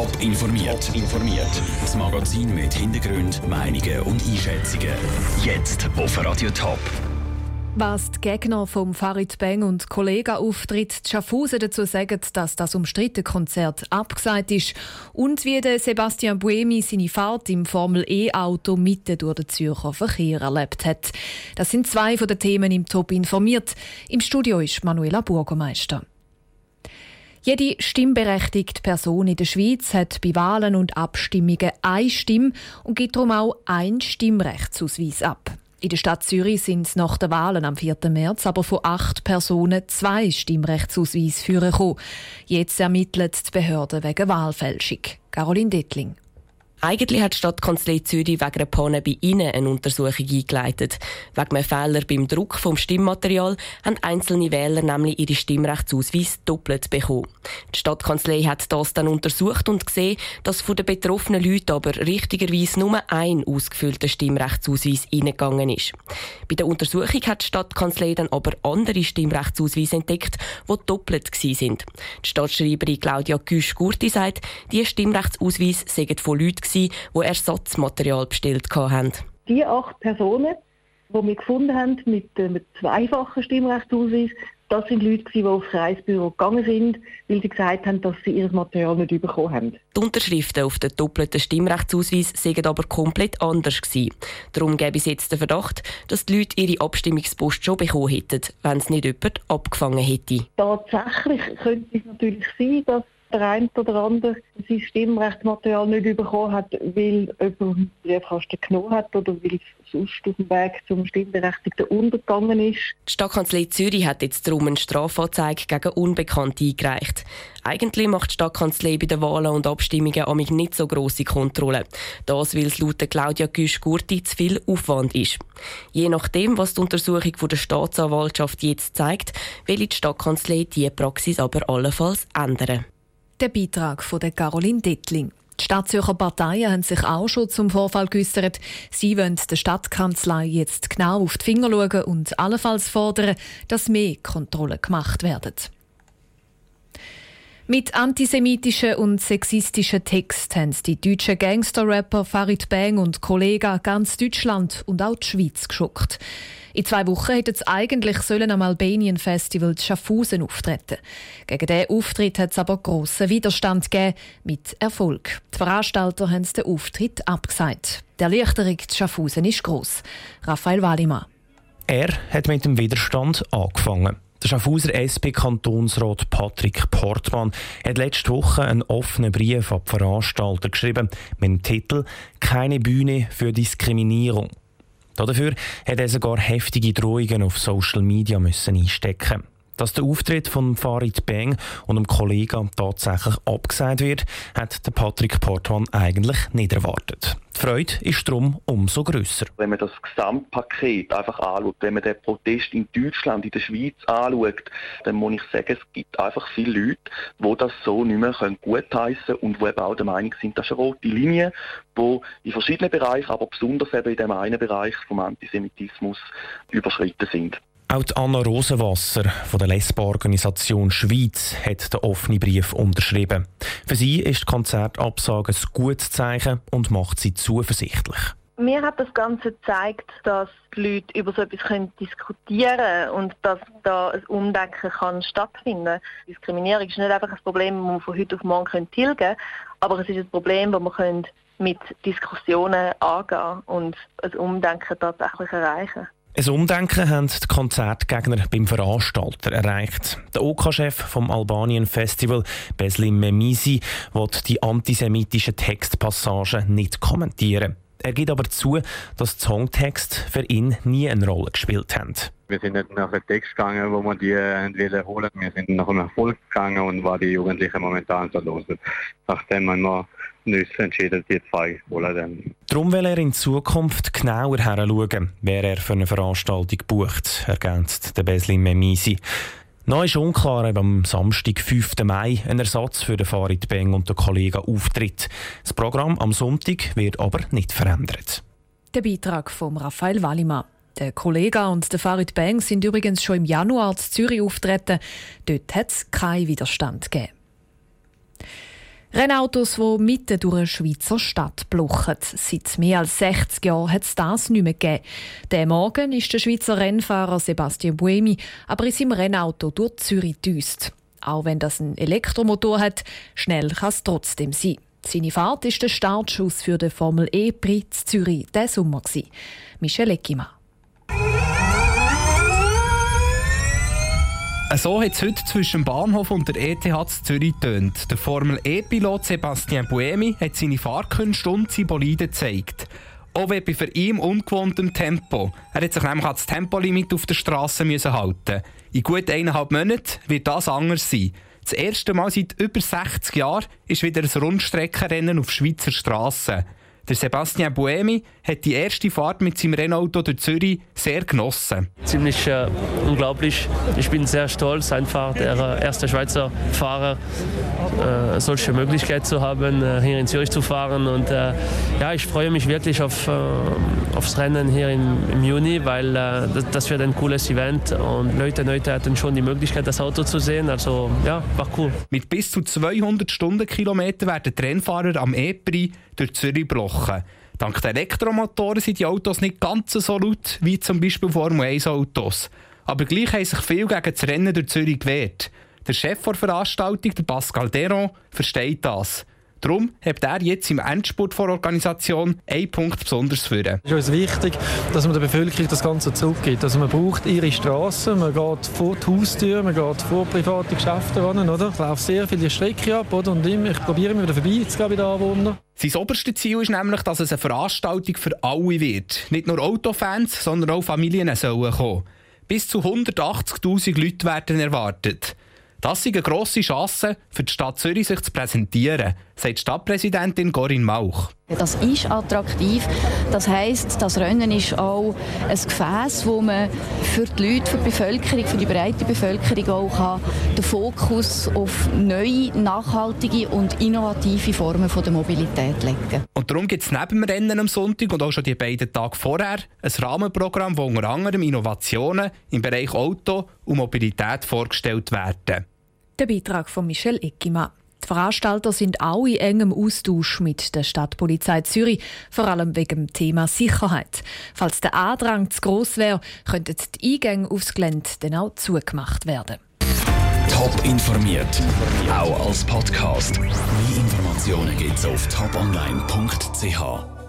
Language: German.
Top informiert. informiert. Das Magazin mit Hintergrund, Meinungen und Einschätzungen. Jetzt auf Radio Top. Was die Gegner vom Farid Bang und Kollegen-Auftritt Schaffhausen dazu sagen, dass das umstrittene Konzert abgesagt ist und wie der Sebastian Buemi seine Fahrt im Formel-E-Auto mitten durch den Zürcher Verkehr erlebt hat. Das sind zwei von den Themen im Top informiert. Im Studio ist Manuela Burgermeister. Jede stimmberechtigte Person in der Schweiz hat bei Wahlen und Abstimmungen eine Stimme und gibt darum auch einen Stimmrechtsausweis ab. In der Stadt Zürich sind es nach den Wahlen am 4. März aber von acht Personen zwei Stimmrechtsausweise führen Jetzt ermittelt die Behörde wegen Wahlfälschung. Caroline Dettling. Eigentlich hat die Stadtkanzlei Zürich wegen einer Panne bei Ihnen eine Untersuchung eingeleitet. Wegen einem Fehler beim Druck vom Stimmmaterial haben einzelne Wähler nämlich ihre Stimmrechtsausweis doppelt bekommen. Die Stadtkanzlei hat das dann untersucht und gesehen, dass von den betroffenen Leuten aber richtigerweise nur ein ausgefüllter Stimmrechtsausweis eingegangen ist. Bei der Untersuchung hat die Stadtkanzlei dann aber andere Stimmrechtsausweise entdeckt, die doppelt waren. Die Stadtschreiberin Claudia Güsch-Gurti sagt, diese Stimmrechtsausweise seien von Leuten die Ersatzmaterial bestellt haben. Die acht Personen, die wir gefunden haben mit einem zweifachen Stimmrechtsausweis, das sind Leute, die aufs Reisbüro gegangen sind, weil sie gesagt haben, dass sie ihr Material nicht bekommen haben. Die Unterschriften auf den doppelten Stimmrechtsausweis seien aber komplett anders gewesen. Darum gäbe es jetzt den Verdacht, dass die Leute ihre Abstimmungspost schon bekommen hätten, wenn es nicht jemand abgefangen hätte. Tatsächlich könnte es natürlich sein, dass der eine oder andere sein Stimmrechtsmaterial nicht bekommen hat, weil jemand den Briefkasten genommen hat oder weil es sonst auf dem Weg zum Stimmberechtigten untergegangen ist. Die Stadtkanzlei Zürich hat jetzt darum eine Strafanzeige gegen Unbekannte eingereicht. Eigentlich macht die Stadtkanzlei bei den Wahlen und Abstimmungen amig nicht so grosse Kontrollen. Das, weil es laut Claudia Güsch-Gurti zu viel Aufwand ist. Je nachdem, was die Untersuchung der Staatsanwaltschaft jetzt zeigt, will die Stadtkanzlei diese Praxis aber allenfalls ändern. Der Beitrag von der Caroline Dettling. Die Stadtzürcher Parteien haben sich auch schon zum Vorfall geäussert. Sie wollen der Stadtkanzlei jetzt genau auf die Finger schauen und allenfalls fordern, dass mehr Kontrollen gemacht werden. Mit antisemitischen und sexistischen Texten haben die deutschen Gangster-Rapper Farid Bang und Kollegen ganz Deutschland und auch die Schweiz geschockt. In zwei Wochen hätten sie eigentlich sollen am Albanian Festival Schaffhausen auftreten. Gegen diesen Auftritt hat es aber grossen Widerstand gegeben, mit Erfolg. Die Veranstalter haben den Auftritt abgesagt. Der Erleichterung zu Schaffhausen ist gross. Raphael Wallimann. Er hat mit dem Widerstand angefangen. Der Schaffhauser SP-Kantonsrat Patrick Portmann hat letzte Woche einen offenen Brief an die Veranstalter geschrieben mit dem Titel Keine Bühne für Diskriminierung. Dafür hat er sogar heftige Drohungen auf Social Media müssen einstecken dass der Auftritt von Farid Bang und einem Kollegen tatsächlich abgesagt wird, hat der Patrick Portman eigentlich nicht erwartet. Die Freude ist darum umso grösser. Wenn man das Gesamtpaket einfach anschaut, wenn man den Protest in Deutschland, in der Schweiz anschaut, dann muss ich sagen, es gibt einfach viele Leute, die das so nicht mehr gutheissen können und die eben auch der Meinung sind, das ist eine rote Linie, die in verschiedenen Bereichen, aber besonders eben in dem einen Bereich vom Antisemitismus überschritten sind. Auch die Anna Rosenwasser von der Lesbo-Organisation Schweiz hat den offenen Brief unterschrieben. Für sie ist die Konzertabsage ein gutes Zeichen und macht sie zuversichtlich. Mir hat das Ganze gezeigt, dass die Leute über so etwas können diskutieren können und dass da ein Umdenken kann stattfinden kann. Diskriminierung ist nicht einfach ein Problem, das man von heute auf morgen tilgen kann, aber es ist ein Problem, das man mit Diskussionen angehen und ein Umdenken tatsächlich erreichen kann. Ein Umdenken haben die Konzertgegner beim Veranstalter erreicht. Der OK-Chef vom Albanien Festival, Beslim Memisi, will die antisemitischen Textpassagen nicht kommentieren. Er gibt aber zu, dass die Songtext für ihn nie eine Rolle gespielt haben. Wir sind nicht nach dem Text gegangen, wo wir die äh, holen. Wir sind nach dem Erfolg gegangen und was die Jugendlichen momentan so los Nachdem man noch nicht entschieden, die zwei wollen dann. Darum will er in Zukunft genauer heranschauen, wer er für eine Veranstaltung bucht, ergänzt der Beslin Memisi. Noch ist unklar, ob am Samstag, 5. Mai, ein Ersatz für den Farid Beng und den Kollegen auftritt. Das Programm am Sonntag wird aber nicht verändert. Der Beitrag von Raphael Wallimann. Der Kollege und der Farid Bang sind übrigens schon im Januar in Zürich auftreten. Dort hat es keinen Widerstand gegeben. Rennautos, die mitten durch eine Schweizer Stadt bluchen. Seit mehr als 60 Jahren hat es das nicht mehr gegeben. Der Morgen ist der Schweizer Rennfahrer Sebastian Buemi aber in seinem Rennauto durch Zürich düst. Auch wenn das ein Elektromotor hat, schnell kann es trotzdem sein. Seine Fahrt ist der Startschuss für den Formel E Prix Zürich diesen Sommer. Michel Eckimann. So hat es heute zwischen dem Bahnhof und der ETH Zürich tönt. Der Formel E-Pilot Sebastian Buemi hat seine Fahrkünste und seine Bolide gezeigt. Auch bei für ihn ungewohntem Tempo. Er hat sich nämlich das Tempolimit auf der Straße halten. In gut eineinhalb Monaten wird das anders sein. Das erste Mal seit über 60 Jahren ist wieder ein Rundstreckenrennen auf Schweizer Straßen. Der Sebastian Buemi hat die erste Fahrt mit seinem Rennauto durch Zürich sehr genossen. Ziemlich äh, unglaublich. Ich bin sehr stolz, einfach der äh, erste Schweizer Fahrer äh, solche Möglichkeit zu haben, äh, hier in Zürich zu fahren. Und äh, ja, ich freue mich wirklich auf, äh, aufs Rennen hier im, im Juni, weil das, das, wird ein cooles Event und Leute, Leute hatten schon die Möglichkeit, das Auto zu sehen. Also ja, war cool. Mit bis zu 200 Stundenkilometern werden die Rennfahrer am EPRI durch Zürich gebrochen. Dank der Elektromotoren sind die Autos nicht ganz so laut wie zum Beispiel Formel 1 Autos. Aber gleich haben sich viel gegen das Rennen durch Zürich gewehrt. Der Chef der Veranstaltung, Pascal Deron, versteht das. Darum hat er jetzt im Endspurt der Organisation einen Punkt besonders führen. Es ist uns wichtig, dass man der Bevölkerung das Ganze zurückgibt. Also man braucht ihre Straßen, man geht vor die Haustür, man geht vor private Geschäfte ran, oder? Ich laufe sehr viele Strecke ab, oder? Und ich probiere immer wieder vorbeizugehen bei den Anwohnern. Sein oberstes Ziel ist nämlich, dass es eine Veranstaltung für alle wird. Nicht nur Autofans, sondern auch Familien sollen kommen. Bis zu 180'000 Leute werden erwartet. Das ist eine grosse Chance für die Stadt Zürich, sich zu präsentieren, sagt Stadtpräsidentin Corinne Mauch. Das ist attraktiv. Das heisst, das Rennen ist auch ein Gefäß, wo man für die Leute, für die Bevölkerung, für die breite Bevölkerung auch den Fokus auf neue, nachhaltige und innovative Formen der Mobilität legen kann. Und darum gibt es neben dem Rennen am Sonntag und auch schon die beiden Tage vorher ein Rahmenprogramm, wo unter anderem Innovationen im Bereich Auto und Mobilität vorgestellt werden. Der Beitrag von Michel Eckimann. Die Veranstalter sind auch in engem Austausch mit der Stadtpolizei Zürich, vor allem wegen dem Thema Sicherheit. Falls der Andrang zu gross wäre, könnten die Eingänge aufs Gelände dann auch zugemacht werden. Top informiert, auch als Podcast. Mehr Informationen gibt es auf toponline.ch.